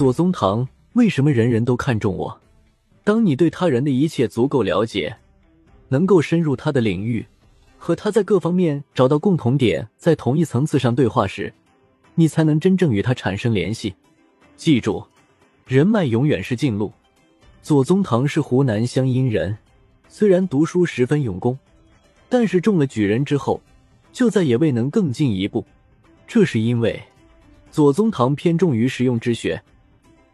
左宗棠，为什么人人都看重我？当你对他人的一切足够了解，能够深入他的领域，和他在各方面找到共同点，在同一层次上对话时，你才能真正与他产生联系。记住，人脉永远是近路。左宗棠是湖南湘阴人，虽然读书十分用功，但是中了举人之后，就再也未能更进一步。这是因为左宗棠偏重于实用之学。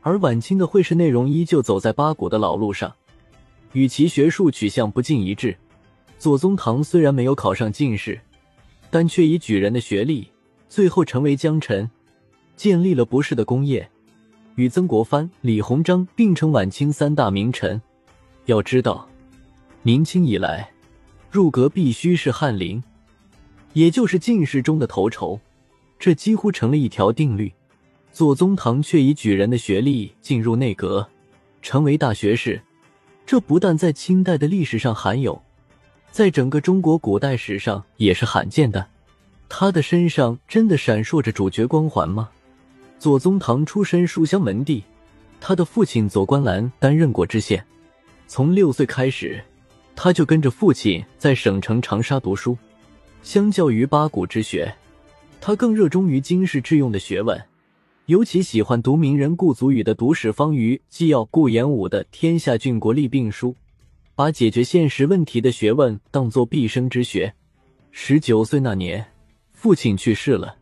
而晚清的会试内容依旧走在八股的老路上，与其学术取向不尽一致。左宗棠虽然没有考上进士，但却以举人的学历，最后成为江臣，建立了不世的功业，与曾国藩、李鸿章并称晚清三大名臣。要知道，明清以来，入阁必须是翰林，也就是进士中的头筹，这几乎成了一条定律。左宗棠却以举人的学历进入内阁，成为大学士，这不但在清代的历史上罕有，在整个中国古代史上也是罕见的。他的身上真的闪烁着主角光环吗？左宗棠出身书香门第，他的父亲左观澜担任过知县，从六岁开始，他就跟着父亲在省城长沙读书。相较于八股之学，他更热衷于经世致用的学问。尤其喜欢读名人顾祖禹的《读史方舆纪要》，顾炎武的《天下郡国利病书》，把解决现实问题的学问当作毕生之学。十九岁那年，父亲去世了，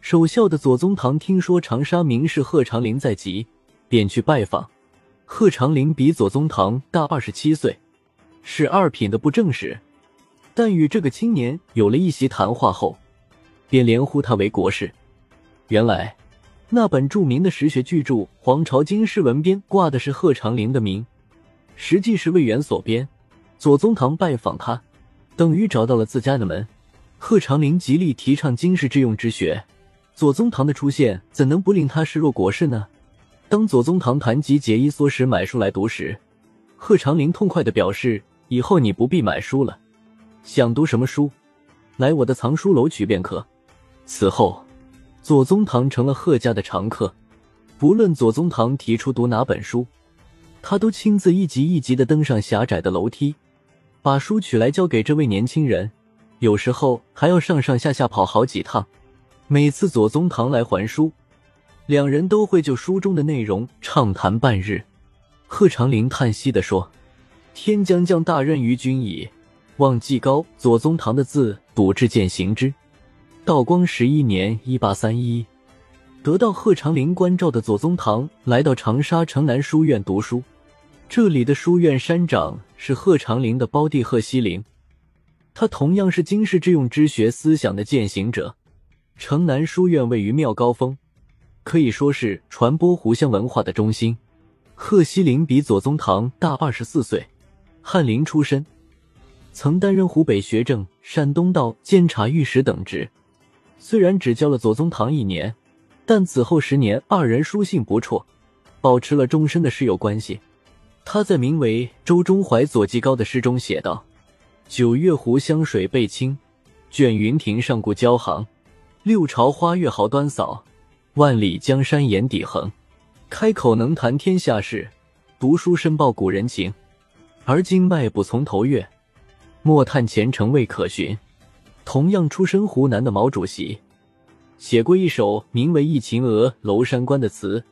守孝的左宗棠听说长沙名士贺长龄在即，便去拜访。贺长龄比左宗棠大二十七岁，是二品的布政使，但与这个青年有了一席谈话后，便连呼他为国士。原来。那本著名的实学巨著《黄巢经世文编》挂的是贺长龄的名，实际是魏源所编。左宗棠拜访他，等于找到了自家的门。贺长龄极力提倡经世致用之学，左宗棠的出现怎能不令他视若国士呢？当左宗棠谈及节衣缩食买书来读时，贺长龄痛快的表示：“以后你不必买书了，想读什么书，来我的藏书楼取便可。”此后。左宗棠成了贺家的常客，不论左宗棠提出读哪本书，他都亲自一级一级的登上狭窄的楼梯，把书取来交给这位年轻人。有时候还要上上下下跑好几趟。每次左宗棠来还书，两人都会就书中的内容畅谈半日。贺长龄叹息地说：“天将降大任于君矣，望季高。”左宗棠的字笃志践行之。道光十一年（一八三一），得到贺长龄关照的左宗棠来到长沙城南书院读书。这里的书院山长是贺长龄的胞弟贺西龄，他同样是经世致用之学思想的践行者。城南书院位于妙高峰，可以说是传播湖湘文化的中心。贺西龄比左宗棠大二十四岁，翰林出身，曾担任湖北学政、山东道监察御史等职。虽然只教了左宗棠一年，但此后十年，二人书信不辍，保持了终身的室友关系。他在名为《周中怀左季高》的诗中写道：“九月湖湘水倍清，卷云亭上顾交行。六朝花月好端扫，万里江山眼底横。开口能谈天下事，读书深报古人情。而今迈步从头越，莫叹前程未可寻。”同样出身湖南的毛主席，写过一首名为《忆秦娥娄山关》的词，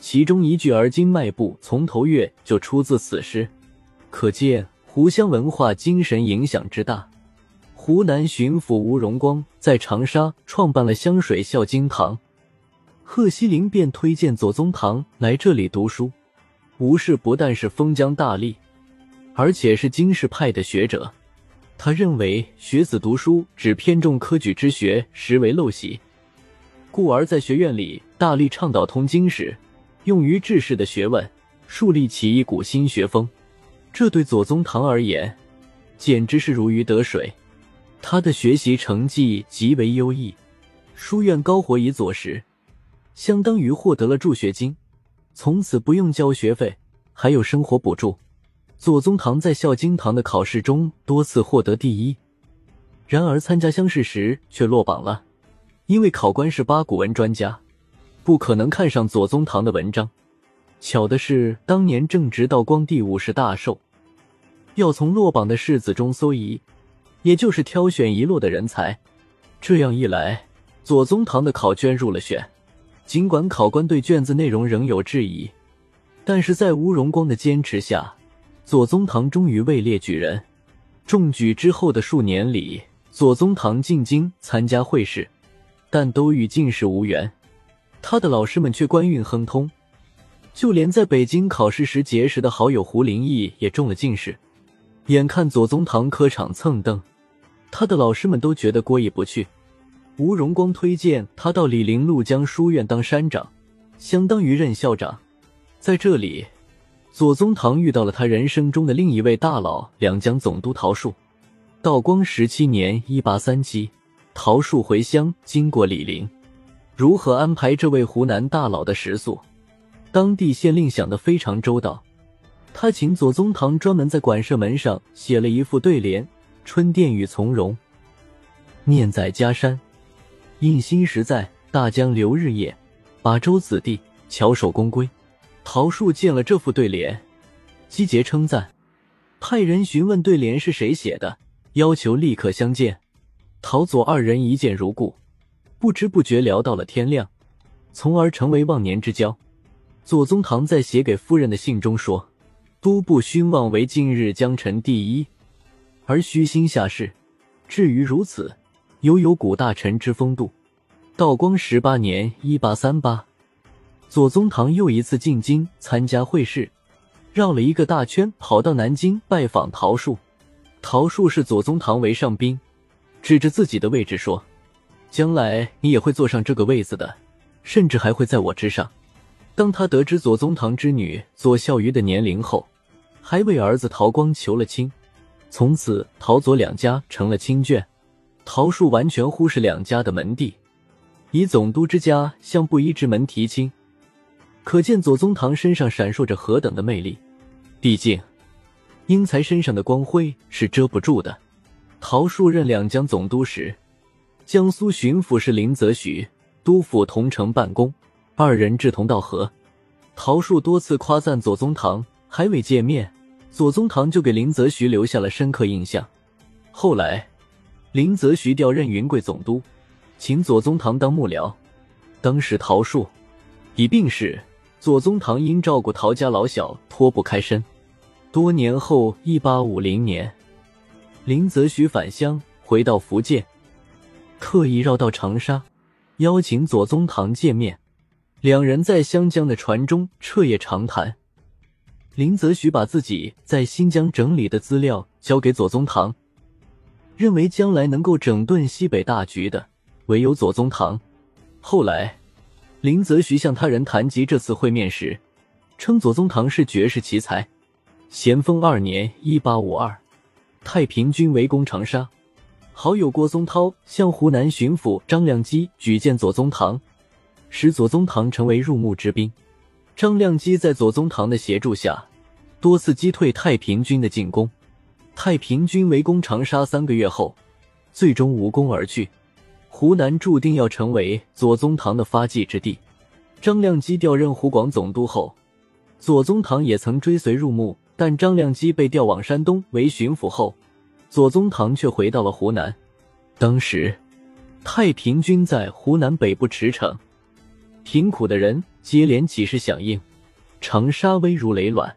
其中一句“而今迈步从头越”就出自此诗，可见湖湘文化精神影响之大。湖南巡抚吴荣光在长沙创办了湘水孝经堂，贺西林便推荐左宗棠来这里读书。吴氏不但是封疆大吏，而且是经世派的学者。他认为学子读书只偏重科举之学，实为陋习，故而在学院里大力倡导通经史，用于治世的学问，树立起一股新学风。这对左宗棠而言，简直是如鱼得水。他的学习成绩极为优异，书院高活以左时，相当于获得了助学金，从此不用交学费，还有生活补助。左宗棠在孝经堂的考试中多次获得第一，然而参加乡试时却落榜了，因为考官是八股文专家。不可能看上左宗棠的文章。巧的是，当年正值道光第五十大寿，要从落榜的士子中搜遗，也就是挑选遗落的人才。这样一来，左宗棠的考卷入了选。尽管考官对卷子内容仍有质疑，但是在吴荣光的坚持下，左宗棠终于位列举人。中举之后的数年里，左宗棠进京参加会试，但都与进士无缘。他的老师们却官运亨通，就连在北京考试时结识的好友胡林翼也中了进士。眼看左宗棠科场蹭蹬，他的老师们都觉得过意不去。吴荣光推荐他到李陵陆江书院当山长，相当于任校长。在这里，左宗棠遇到了他人生中的另一位大佬——两江总督陶树。道光十七年（一八三七），陶树回乡，经过李陵，如何安排这位湖南大佬的食宿？当地县令想得非常周到，他请左宗棠专门在馆舍门上写了一副对联：“春殿与从容，念在家山。”印心实在，大江流日夜，把州子弟巧手工归。陶树见了这副对联，击节称赞，派人询问对联是谁写的，要求立刻相见。陶左二人一见如故，不知不觉聊到了天亮，从而成为忘年之交。左宗棠在写给夫人的信中说：“都不勋望为今日江臣第一，而虚心下士。至于如此。”犹有古大臣之风度。道光十八年（一八三八），左宗棠又一次进京参加会试，绕了一个大圈，跑到南京拜访陶树。陶树视左宗棠为上宾，指着自己的位置说：“将来你也会坐上这个位子的，甚至还会在我之上。”当他得知左宗棠之女左孝瑜的年龄后，还为儿子陶光求了亲，从此陶左两家成了亲眷。陶树完全忽视两家的门第，以总督之家向布衣之门提亲，可见左宗棠身上闪烁着何等的魅力。毕竟，英才身上的光辉是遮不住的。陶树任两江总督时，江苏巡抚是林则徐，督府同城办公，二人志同道合。陶树多次夸赞左宗棠，还未见面，左宗棠就给林则徐留下了深刻印象。后来。林则徐调任云贵总督，请左宗棠当幕僚。当时陶树已病逝，左宗棠因照顾陶家老小脱不开身。多年后，一八五零年，林则徐返乡，回到福建，特意绕道长沙，邀请左宗棠见面。两人在湘江的船中彻夜长谈。林则徐把自己在新疆整理的资料交给左宗棠。认为将来能够整顿西北大局的，唯有左宗棠。后来，林则徐向他人谈及这次会面时，称左宗棠是绝世奇才。咸丰二年（一八五二），太平军围攻长沙，好友郭宗涛向湖南巡抚张亮基举荐左宗棠，使左宗棠成为入幕之宾。张亮基在左宗棠的协助下，多次击退太平军的进攻。太平军围攻长沙三个月后，最终无功而去。湖南注定要成为左宗棠的发迹之地。张亮基调任湖广总督后，左宗棠也曾追随入幕，但张亮基被调往山东为巡抚后，左宗棠却回到了湖南。当时，太平军在湖南北部驰骋，贫苦的人接连起事响应，长沙危如累卵。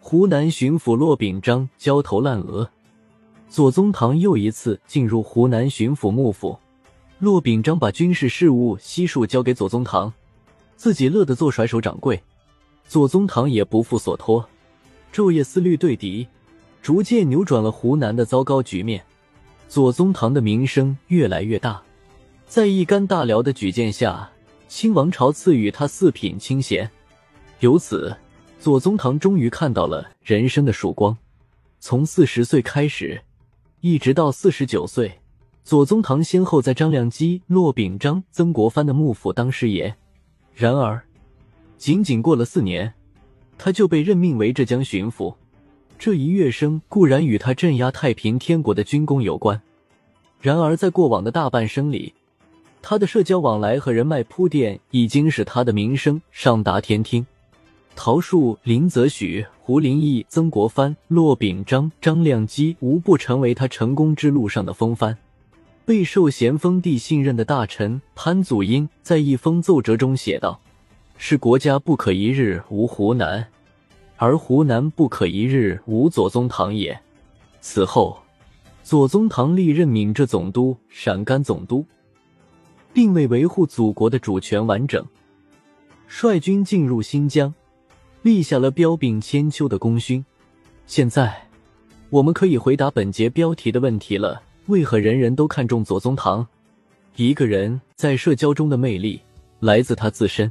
湖南巡抚骆秉章焦头烂额，左宗棠又一次进入湖南巡抚幕府。骆秉章把军事事务悉数交给左宗棠，自己乐得做甩手掌柜。左宗棠也不负所托，昼夜思虑对敌，逐渐扭转了湖南的糟糕局面。左宗棠的名声越来越大，在一干大辽的举荐下，清王朝赐予他四品清闲，由此。左宗棠终于看到了人生的曙光。从四十岁开始，一直到四十九岁，左宗棠先后在张亮基、骆秉章、曾国藩的幕府当师爷。然而，仅仅过了四年，他就被任命为浙江巡抚。这一跃升固然与他镇压太平天国的军功有关，然而在过往的大半生里，他的社交往来和人脉铺垫，已经使他的名声上达天听。陶树、林则徐、胡林翼、曾国藩、骆秉章、张亮基，无不成为他成功之路上的风帆。备受咸丰帝信任的大臣潘祖英在一封奏折中写道：“是国家不可一日无湖南，而湖南不可一日无左宗棠也。”此后，左宗棠历任闽浙总督、陕甘总督，并为维护祖国的主权完整，率军进入新疆。立下了彪炳千秋的功勋。现在，我们可以回答本节标题的问题了：为何人人都看重左宗棠？一个人在社交中的魅力来自他自身，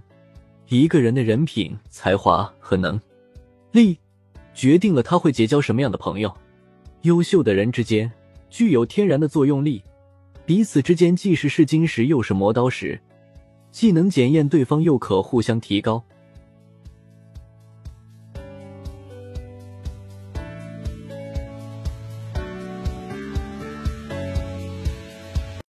一个人的人品、才华和能力决定了他会结交什么样的朋友。优秀的人之间具有天然的作用力，彼此之间既是试金石又是磨刀石，既能检验对方，又可互相提高。